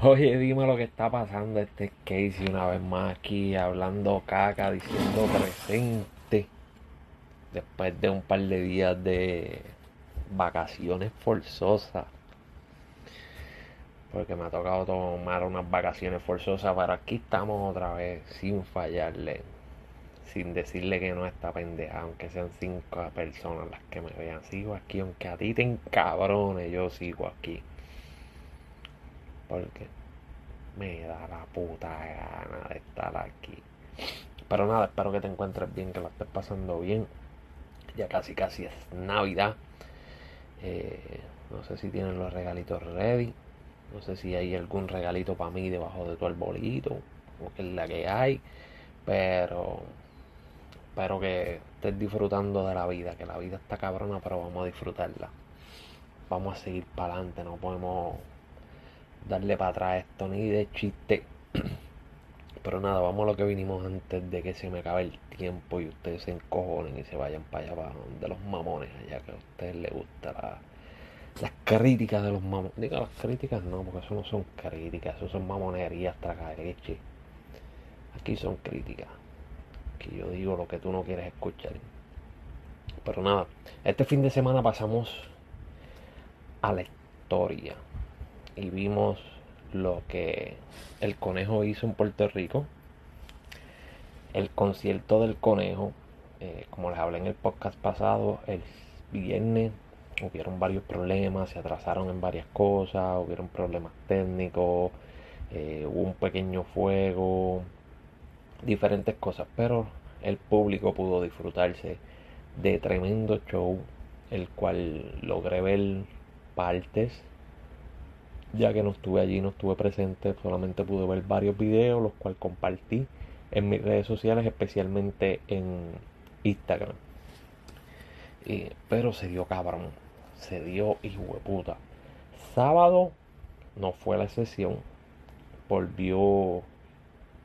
Oye, dime lo que está pasando. Este Casey una vez más aquí hablando caca, diciendo presente. Después de un par de días de vacaciones forzosas. Porque me ha tocado tomar unas vacaciones forzosas, pero aquí estamos otra vez sin fallarle. Sin decirle que no está pendeja, aunque sean cinco personas las que me vean. Sigo aquí, aunque a ti te encabrones, yo sigo aquí. Porque me da la puta gana de estar aquí. Pero nada, espero que te encuentres bien, que lo estés pasando bien. Ya casi casi es Navidad. Eh, no sé si tienen los regalitos ready. No sé si hay algún regalito para mí debajo de tu arbolito. O que es la que hay. Pero espero que estés disfrutando de la vida. Que la vida está cabrona, pero vamos a disfrutarla. Vamos a seguir para adelante. No podemos darle para atrás esto ni de chiste. Pero nada, vamos a lo que vinimos antes de que se me acabe el tiempo y ustedes se encojonen y se vayan para allá abajo de los mamones, allá que a ustedes les gusta la, las críticas de los mamones. Diga las críticas no, porque eso no son críticas, eso son mamonerías leche Aquí son críticas. Que yo digo lo que tú no quieres escuchar. Pero nada, este fin de semana pasamos a la historia y vimos lo que el conejo hizo en Puerto Rico. El concierto del conejo, eh, como les hablé en el podcast pasado, el viernes hubieron varios problemas, se atrasaron en varias cosas, hubieron problemas técnicos, eh, hubo un pequeño fuego, diferentes cosas, pero el público pudo disfrutarse de tremendo show, el cual logré ver partes ya que no estuve allí, no estuve presente, solamente pude ver varios videos, los cuales compartí en mis redes sociales, especialmente en Instagram. pero se dio cabrón, se dio hijo de puta. Sábado no fue la excepción, volvió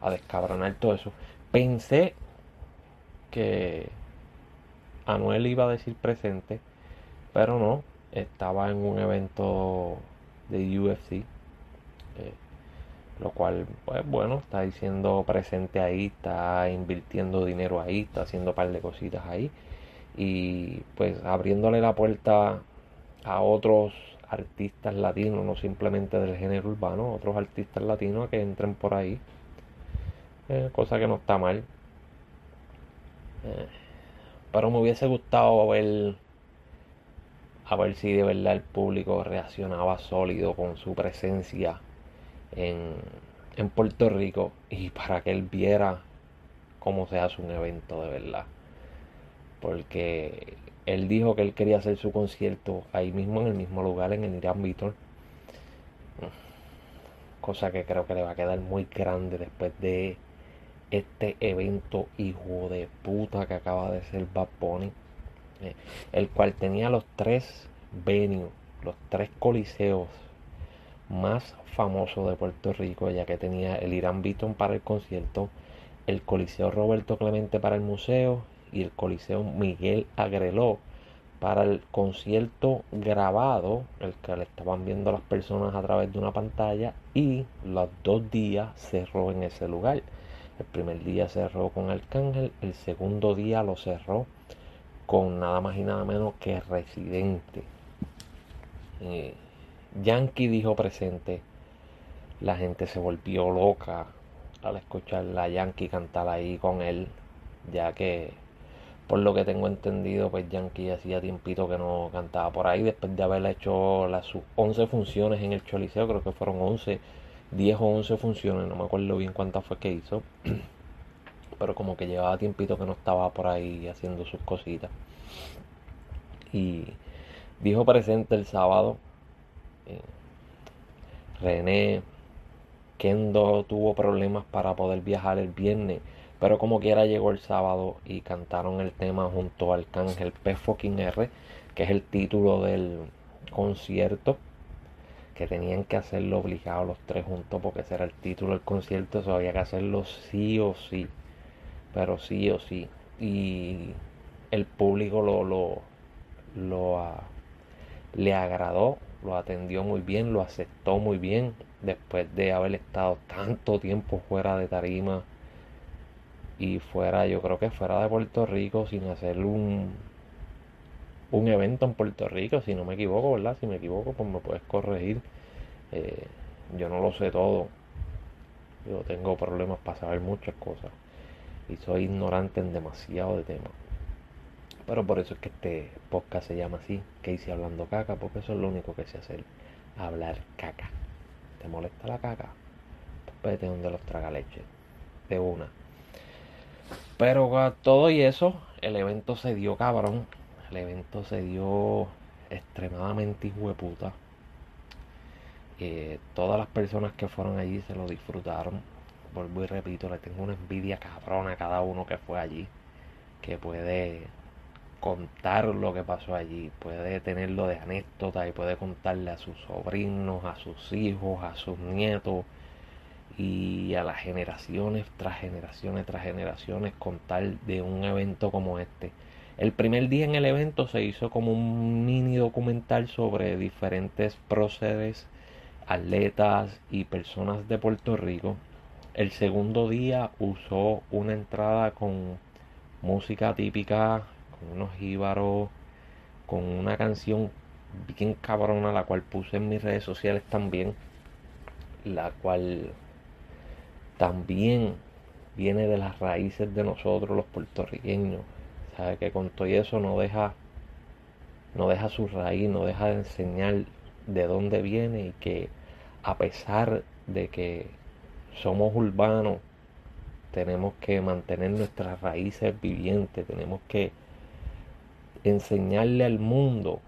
a descabronar todo eso. Pensé que Anuel iba a decir presente, pero no, estaba en un evento de UFC. Eh, lo cual, pues bueno, está diciendo presente ahí, está invirtiendo dinero ahí, está haciendo un par de cositas ahí. Y pues abriéndole la puerta a otros artistas latinos, no simplemente del género urbano, otros artistas latinos que entren por ahí. Eh, cosa que no está mal. Eh, pero me hubiese gustado ver a ver si de verdad el público reaccionaba sólido con su presencia en, Puerto Rico y para que él viera cómo se hace un evento de verdad. Porque él dijo que él quería hacer su concierto ahí mismo, en el mismo lugar, en el Irán Víctor. Cosa que creo que le va a quedar muy grande después de este evento hijo de puta que acaba de ser Bad Bunny el cual tenía los tres venues, los tres coliseos más famosos de Puerto Rico, ya que tenía el Irán Beaton para el concierto, el Coliseo Roberto Clemente para el museo y el Coliseo Miguel Agreló para el concierto grabado, el que le estaban viendo las personas a través de una pantalla y los dos días cerró en ese lugar. El primer día cerró con Arcángel, el segundo día lo cerró con nada más y nada menos que Residente. Eh, Yankee dijo presente, la gente se volvió loca al escuchar a Yankee cantar ahí con él, ya que por lo que tengo entendido, pues Yankee hacía tiempito que no cantaba por ahí, después de haber hecho las sus 11 funciones en el Choliseo, creo que fueron 11, 10 o 11 funciones, no me acuerdo bien cuántas fue que hizo pero como que llevaba tiempito que no estaba por ahí haciendo sus cositas. Y dijo presente el sábado. Eh, René Kendo tuvo problemas para poder viajar el viernes, pero como quiera llegó el sábado y cantaron el tema junto al Cángel P fucking R, que es el título del concierto que tenían que hacerlo obligado los tres juntos porque ese era el título del concierto, eso había que hacerlo sí o sí pero sí o sí. Y el público lo, lo, lo le agradó, lo atendió muy bien, lo aceptó muy bien. después de haber estado tanto tiempo fuera de tarima y fuera, yo creo que fuera de Puerto Rico sin hacer un, un evento en Puerto Rico, si no me equivoco, ¿verdad? Si me equivoco, pues me puedes corregir. Eh, yo no lo sé todo. Yo tengo problemas para saber muchas cosas. Y soy ignorante en demasiado de temas. Pero por eso es que este podcast se llama así, que hice hablando caca, porque eso es lo único que sé hacer, hablar caca. ¿Te molesta la caca? Pues vete donde los traga leche. De una. Pero con todo y eso, el evento se dio cabrón. El evento se dio extremadamente hijo puta. Eh, todas las personas que fueron allí se lo disfrutaron. Vuelvo y repito, le tengo una envidia cabrona a cada uno que fue allí. Que puede contar lo que pasó allí, puede tenerlo de anécdota y puede contarle a sus sobrinos, a sus hijos, a sus nietos y a las generaciones tras generaciones tras generaciones contar de un evento como este. El primer día en el evento se hizo como un mini documental sobre diferentes próceres, atletas y personas de Puerto Rico. El segundo día usó una entrada con música típica unos jíbaros, con una canción bien cabrona, la cual puse en mis redes sociales también, la cual también viene de las raíces de nosotros los puertorriqueños. Sabe que con todo eso no deja, no deja su raíz, no deja de enseñar de dónde viene y que a pesar de que somos urbanos, tenemos que mantener nuestras raíces vivientes, tenemos que enseñarle al mundo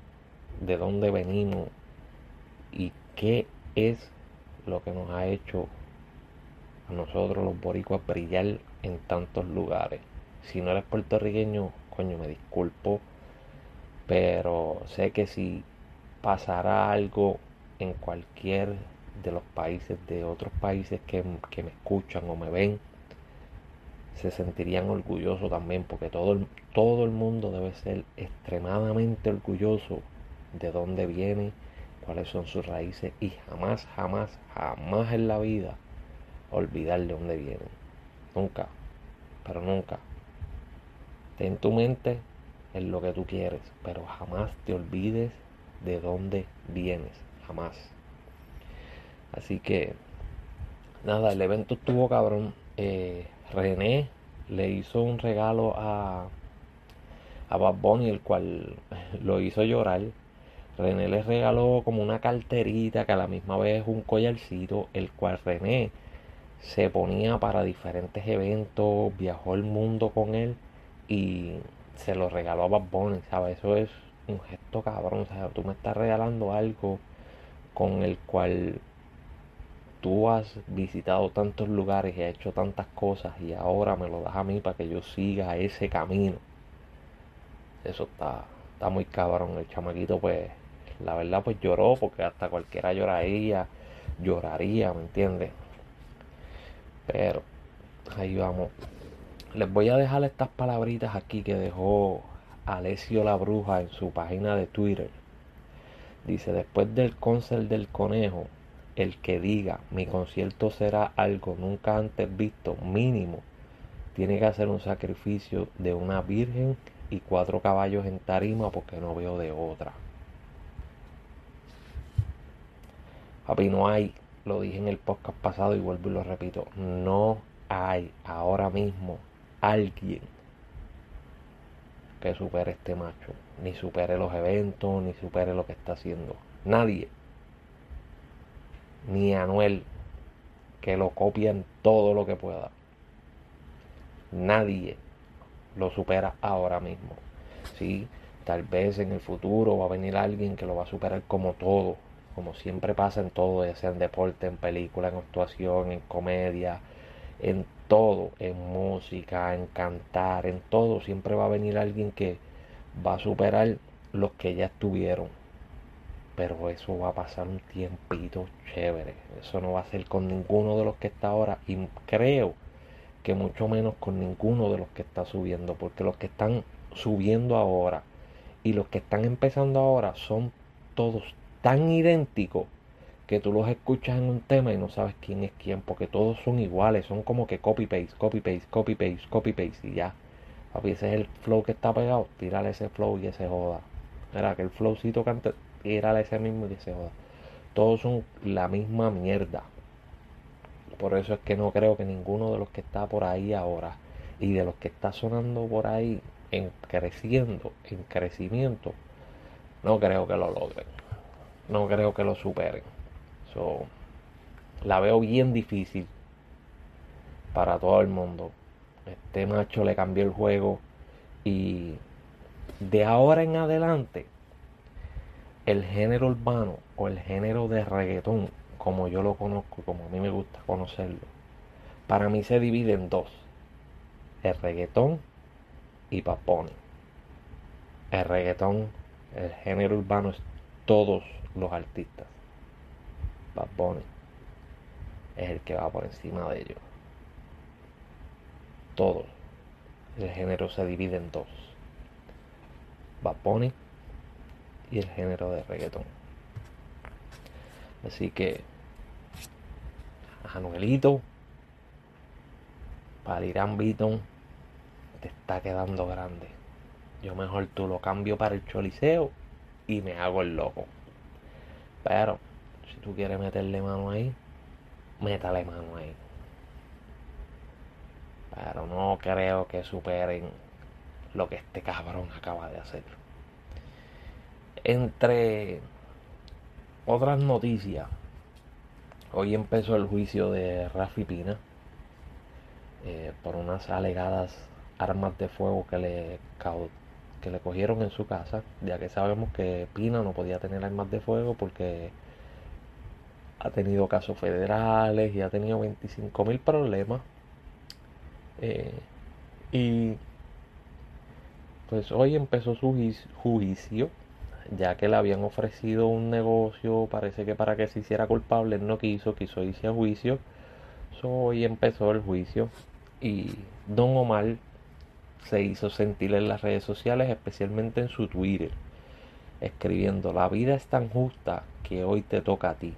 de dónde venimos y qué es lo que nos ha hecho a nosotros los boricuas brillar en tantos lugares. Si no eres puertorriqueño, coño, me disculpo, pero sé que si pasara algo en cualquier de los países, de otros países que, que me escuchan o me ven, se sentirían orgullosos también, porque todo el, todo el mundo debe ser extremadamente orgulloso de dónde viene, cuáles son sus raíces y jamás, jamás, jamás en la vida olvidar de dónde vienen. Nunca, pero nunca. Ten tu mente en lo que tú quieres, pero jamás te olvides de dónde vienes, jamás. Así que, nada, el evento estuvo cabrón. Eh, René le hizo un regalo a, a Bad Bunny, el cual lo hizo llorar. René le regaló como una carterita que a la misma vez un collarcito, el cual René se ponía para diferentes eventos, viajó el mundo con él y se lo regaló a Bad Bunny, ¿sabes? Eso es un gesto cabrón, ¿sabes? Tú me estás regalando algo con el cual tú has visitado tantos lugares y has hecho tantas cosas y ahora me lo das a mí para que yo siga ese camino. Eso está, está muy cabrón. El chamaquito, pues, la verdad, pues lloró porque hasta cualquiera lloraría, lloraría, ¿me entiendes? Pero, ahí vamos. Les voy a dejar estas palabritas aquí que dejó Alessio la Bruja en su página de Twitter. Dice, después del concert del conejo, el que diga mi concierto será algo nunca antes visto, mínimo, tiene que hacer un sacrificio de una virgen y cuatro caballos en tarima porque no veo de otra. Papi, no hay, lo dije en el podcast pasado y vuelvo y lo repito, no hay ahora mismo alguien que supere este macho, ni supere los eventos, ni supere lo que está haciendo. Nadie ni Anuel, que lo copian todo lo que pueda. Nadie lo supera ahora mismo. Sí, tal vez en el futuro va a venir alguien que lo va a superar como todo, como siempre pasa en todo, ya sea en deporte, en película, en actuación, en comedia, en todo, en música, en cantar, en todo, siempre va a venir alguien que va a superar los que ya estuvieron pero eso va a pasar un tiempito chévere. Eso no va a ser con ninguno de los que está ahora y creo que mucho menos con ninguno de los que está subiendo, porque los que están subiendo ahora y los que están empezando ahora son todos tan idénticos que tú los escuchas en un tema y no sabes quién es quién, porque todos son iguales, son como que copy paste, copy paste, copy paste, copy paste y ya. Papi, ese es el flow que está pegado, tírale ese flow y ese joda. Era que el flowcito cante, tírale ese mismo y ese joda. Todos son la misma mierda. Por eso es que no creo que ninguno de los que está por ahí ahora y de los que está sonando por ahí en creciendo, en crecimiento, no creo que lo logren. No creo que lo superen. So, la veo bien difícil para todo el mundo. Este macho le cambió el juego y de ahora en adelante el género urbano o el género de reggaetón, como yo lo conozco, como a mí me gusta conocerlo, para mí se divide en dos. El reggaetón y papón. El reggaetón, el género urbano es todos los artistas. Bad es el que va por encima de ellos. Todos. El género se divide en dos. Bad y el género de reggaetón. Así que Anuelito, para Irán Beaton, te está quedando grande. Yo mejor tú lo cambio para el choliseo y me hago el loco. Pero, si tú quieres meterle mano ahí, métale mano ahí. Pero no creo que superen lo que este cabrón acaba de hacer. Entre otras noticias, hoy empezó el juicio de Rafi Pina eh, por unas alegadas armas de fuego que le que le cogieron en su casa, ya que sabemos que Pina no podía tener armas de fuego porque ha tenido casos federales y ha tenido 25 mil problemas. Eh, y pues hoy empezó su juicio, ya que le habían ofrecido un negocio, parece que para que se hiciera culpable, no quiso, quiso irse a juicio. hoy empezó el juicio y Don Omar se hizo sentir en las redes sociales, especialmente en su Twitter, escribiendo, la vida es tan justa que hoy te toca a ti.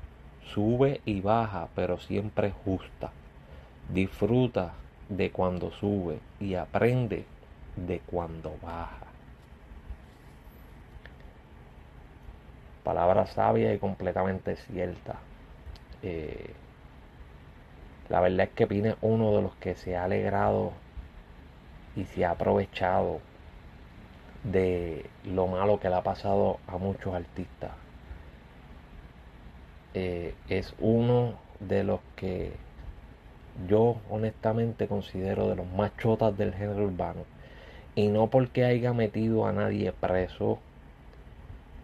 Sube y baja, pero siempre justa. Disfruta de cuando sube y aprende de cuando baja. Palabra sabia y completamente cierta. Eh, la verdad es que Pine uno de los que se ha alegrado y se ha aprovechado de lo malo que le ha pasado a muchos artistas. Eh, es uno de los que yo honestamente considero de los más chotas del género urbano. Y no porque haya metido a nadie preso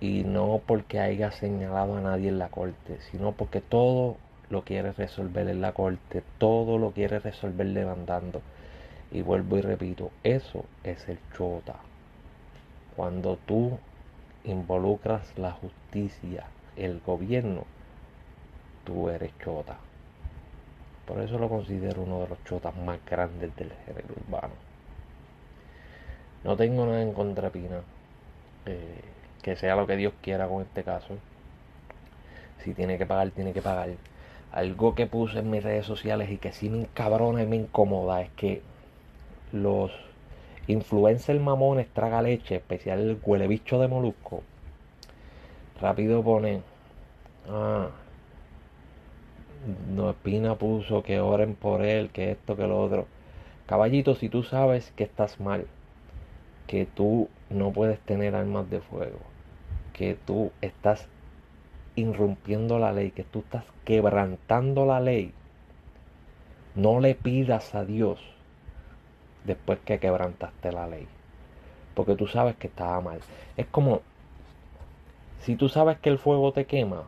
y no porque haya señalado a nadie en la corte, sino porque todo lo quiere resolver en la corte, todo lo quiere resolver levantando. Y vuelvo y repito, eso es el chota. Cuando tú involucras la justicia, el gobierno, tú eres chota. Por eso lo considero uno de los chotas más grandes del género urbano. No tengo nada en contra Pina. Eh, que sea lo que Dios quiera con este caso. Si tiene que pagar, tiene que pagar. Algo que puse en mis redes sociales y que sí me encabrona y me incomoda es que los influencers mamones traga leche, especial el huele bicho de molusco, rápido pone ah, no Espina puso que oren por él, que esto, que lo otro. Caballito, si tú sabes que estás mal, que tú no puedes tener armas de fuego, que tú estás irrumpiendo la ley, que tú estás quebrantando la ley, no le pidas a Dios después que quebrantaste la ley. Porque tú sabes que estaba mal. Es como si tú sabes que el fuego te quema,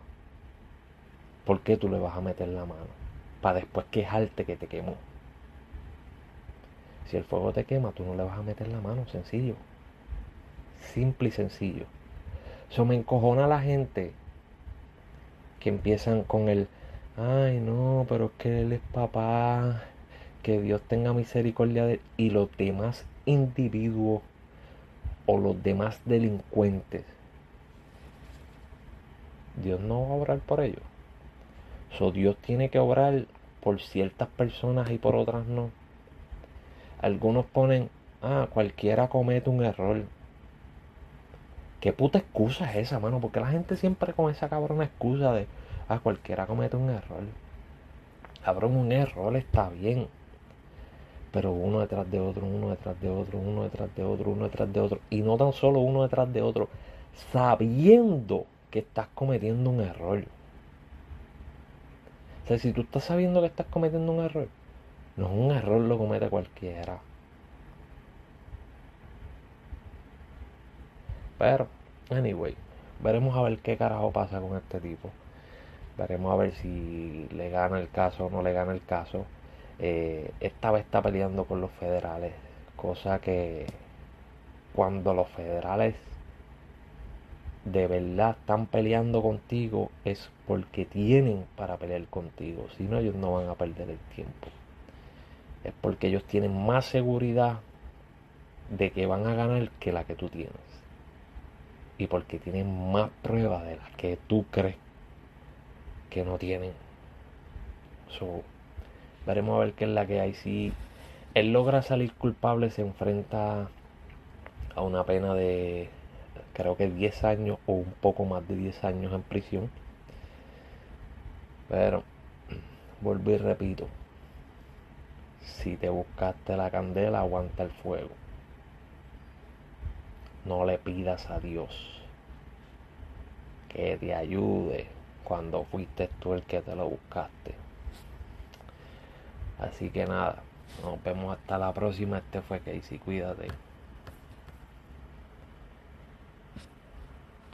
¿por qué tú le vas a meter la mano? Para después quejarte que te quemó. Si el fuego te quema, tú no le vas a meter la mano, sencillo. Simple y sencillo. Eso me encojona a la gente que empiezan con el, ay no, pero es que él es papá, que Dios tenga misericordia de él y los demás individuos o los demás delincuentes. Dios no va a orar por ellos. So, Dios tiene que obrar por ciertas personas y por otras no. Algunos ponen, ah, cualquiera comete un error. ¿Qué puta excusa es esa, mano? Porque la gente siempre con esa cabrona excusa de, ah, cualquiera comete un error. Cabrón, un error está bien. Pero uno detrás de otro, uno detrás de otro, uno detrás de otro, uno detrás de otro. Y no tan solo uno detrás de otro, sabiendo que estás cometiendo un error. O sea, si tú estás sabiendo que estás cometiendo un error, no es un error, lo comete cualquiera. Pero, anyway, veremos a ver qué carajo pasa con este tipo. Veremos a ver si le gana el caso o no le gana el caso. Eh, esta vez está peleando con los federales. Cosa que cuando los federales de verdad están peleando contigo es porque tienen para pelear contigo. Si no, ellos no van a perder el tiempo. Es porque ellos tienen más seguridad de que van a ganar que la que tú tienes. Y porque tienen más pruebas de las que tú crees que no tienen. So, veremos a ver qué es la que hay. Si él logra salir culpable, se enfrenta a una pena de creo que 10 años o un poco más de 10 años en prisión. Pero, vuelvo y repito, si te buscaste la candela, aguanta el fuego. No le pidas a Dios que te ayude cuando fuiste tú el que te lo buscaste. Así que nada, nos vemos hasta la próxima. Este fue Casey, cuídate.